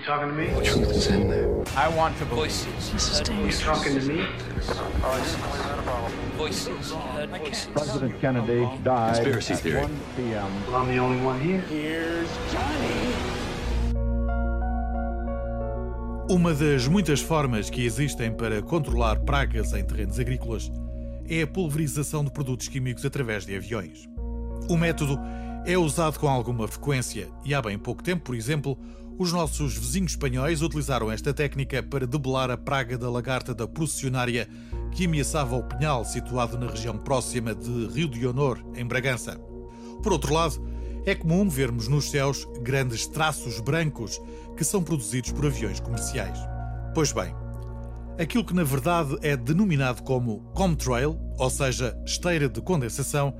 You talking to me? The truth is in there. I want to voices. This is You dangerous. talking to me? Voices. Voices. President Kennedy died Conspiracy at theory. 1 p.m. Well, I'm the only one here. Uma das muitas formas que existem para controlar pragas em terrenos agrícolas é a pulverização de produtos químicos através de aviões. O método é usado com alguma frequência e há bem pouco tempo, por exemplo, os nossos vizinhos espanhóis utilizaram esta técnica para debelar a praga da lagarta da processionária que ameaçava o pinhal situado na região próxima de Rio de Honor, em Bragança. Por outro lado, é comum vermos nos céus grandes traços brancos que são produzidos por aviões comerciais. Pois bem, aquilo que na verdade é denominado como comtrail, ou seja, esteira de condensação,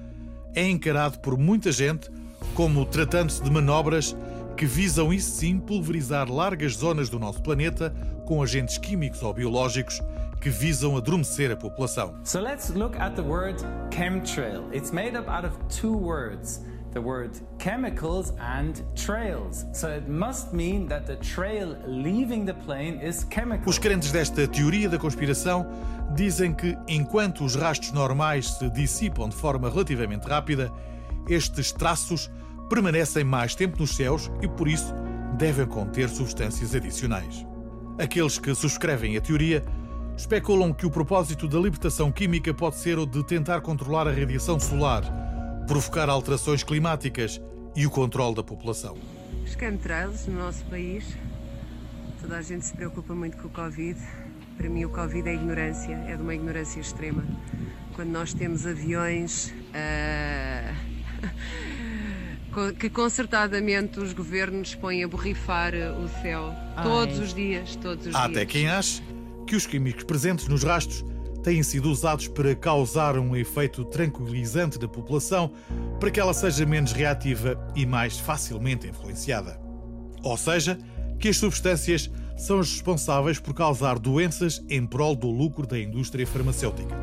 é encarado por muita gente como tratando-se de manobras que visam, isso sim, pulverizar largas zonas do nosso planeta com agentes químicos ou biológicos que visam adormecer a população. So let's look at the word chemtrail. It's made up out of two words the word chemicals and trails. So it must mean that the trail leaving the plane is chemical. Os crentes desta teoria da conspiração dizem que, enquanto os rastros normais se dissipam de forma relativamente rápida, estes traços permanecem mais tempo nos céus e, por isso, devem conter substâncias adicionais. Aqueles que subscrevem a teoria especulam que o propósito da libertação química pode ser o de tentar controlar a radiação solar, provocar alterações climáticas e o controle da população. Os chemtrails no nosso país, toda a gente se preocupa muito com o Covid. Para mim, o Covid é ignorância, é de uma ignorância extrema. Quando nós temos aviões co- que concertadamente os governos põem a borrifar o céu todos os dias, todos os Há dias. até quem ache que os químicos presentes nos rastros têm sido usados para causar um efeito tranquilizante da população para que ela seja menos reativa e mais facilmente influenciada. Ou seja, que as substâncias são as responsáveis por causar doenças em prol do lucro da indústria farmacêutica.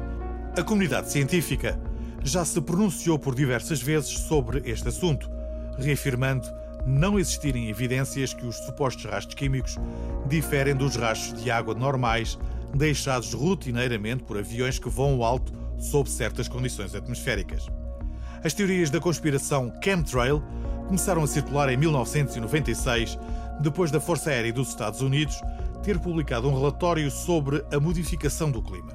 A comunidade científica já se pronunciou por diversas vezes sobre este assunto, reafirmando não existirem evidências que os supostos rastros químicos diferem dos rastros de água normais deixados rotineiramente por aviões que voam alto sob certas condições atmosféricas. As teorias da conspiração chemtrail começaram a circular em 1996, depois da Força Aérea dos Estados Unidos ter publicado um relatório sobre a modificação do clima.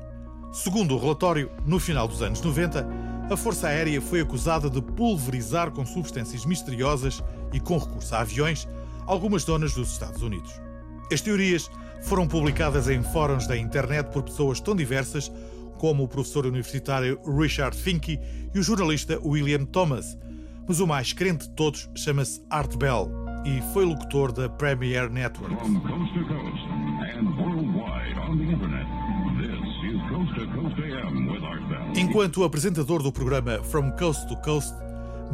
Segundo o relatório, no final dos anos 90, a Força Aérea foi acusada de pulverizar com substâncias misteriosas e com recurso a aviões algumas zonas dos Estados Unidos. As teorias foram publicadas em fóruns da internet por pessoas tão diversas como o professor universitário Richard Finke e o jornalista William Thomas, mas o mais crente de todos chama-se Art Bell e foi locutor da Premier Network. Coast coast. Enquanto apresentador do programa From Coast to Coast,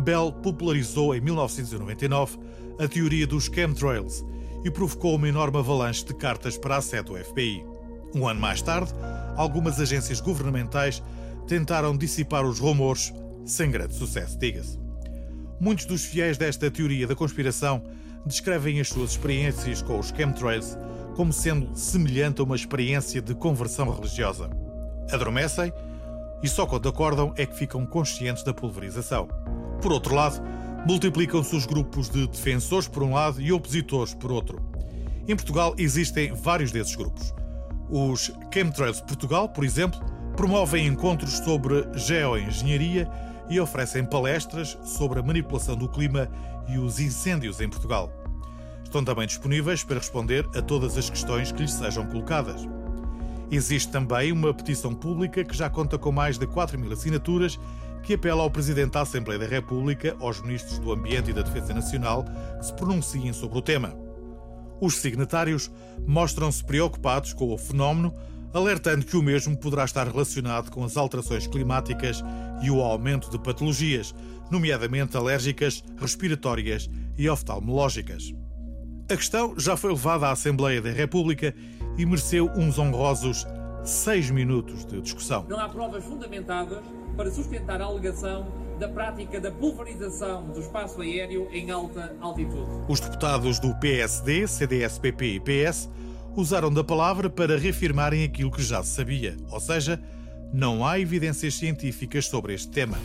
Bell popularizou em 1999 a teoria dos chemtrails e provocou uma enorme avalanche de cartas para a sede do FBI. Um ano mais tarde, algumas agências governamentais tentaram dissipar os rumores, sem grande sucesso, diga-se. Muitos dos fiéis desta teoria da conspiração descrevem as suas experiências com os chemtrails como sendo semelhante a uma experiência de conversão religiosa. Adormecem e só quando acordam é que ficam conscientes da pulverização. Por outro lado, multiplicam-se os grupos de defensores por um lado e opositores por outro. Em Portugal existem vários desses grupos. Os Chemtrails Portugal, por exemplo, promovem encontros sobre geoengenharia e oferecem palestras sobre a manipulação do clima e os incêndios em Portugal. Estão também disponíveis para responder a todas as questões que lhes sejam colocadas. Existe também uma petição pública que já conta com mais de 4 mil assinaturas que apela ao Presidente da Assembleia da República, aos Ministros do Ambiente e da Defesa Nacional que se pronunciem sobre o tema. Os signatários mostram-se preocupados com o fenómeno, alertando que o mesmo poderá estar relacionado com as alterações climáticas e o aumento de patologias, nomeadamente alérgicas, respiratórias e oftalmológicas. A questão já foi levada à Assembleia da República e mereceu uns honrosos seis minutos de discussão. Não há provas fundamentadas para sustentar a alegação da prática da pulverização do espaço aéreo em alta altitude. Os deputados do PSD, CDS-PP e PS usaram da palavra para reafirmarem aquilo que já se sabia, ou seja, não há evidências científicas sobre este tema.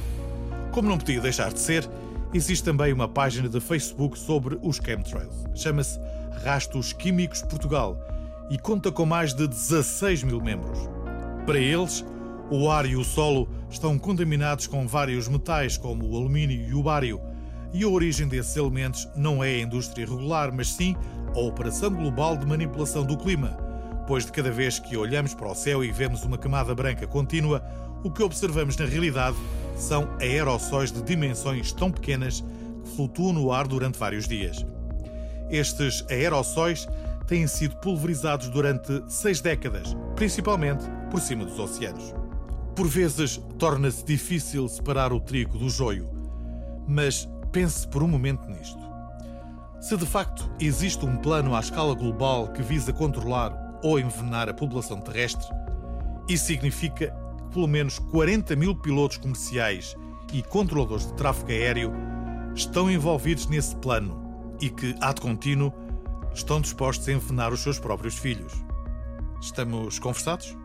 Como não podia deixar de ser, existe também uma página de Facebook sobre os chemtrails. Chama-se Rastos Químicos Portugal e conta com mais de 16 mil membros. Para eles, o ar e o solo estão contaminados com vários metais, como o alumínio e o bário, e a origem desses elementos não é a indústria regular, mas sim a operação global de manipulação do clima, pois de cada vez que olhamos para o céu e vemos uma camada branca contínua, o que observamos na realidade são aerossóis de dimensões tão pequenas que flutuam no ar durante vários dias. Estes aerossóis têm sido pulverizados durante seis décadas, principalmente por cima dos oceanos. Por vezes torna-se difícil separar o trigo do joio, mas pense por um momento nisto. Se de facto existe um plano à escala global que visa controlar ou envenenar a população terrestre, isso significa que pelo menos 40 mil pilotos comerciais e controladores de tráfego aéreo estão envolvidos nesse plano e que, ad contínuo, estão dispostos a envenenar os seus próprios filhos. Estamos conversados?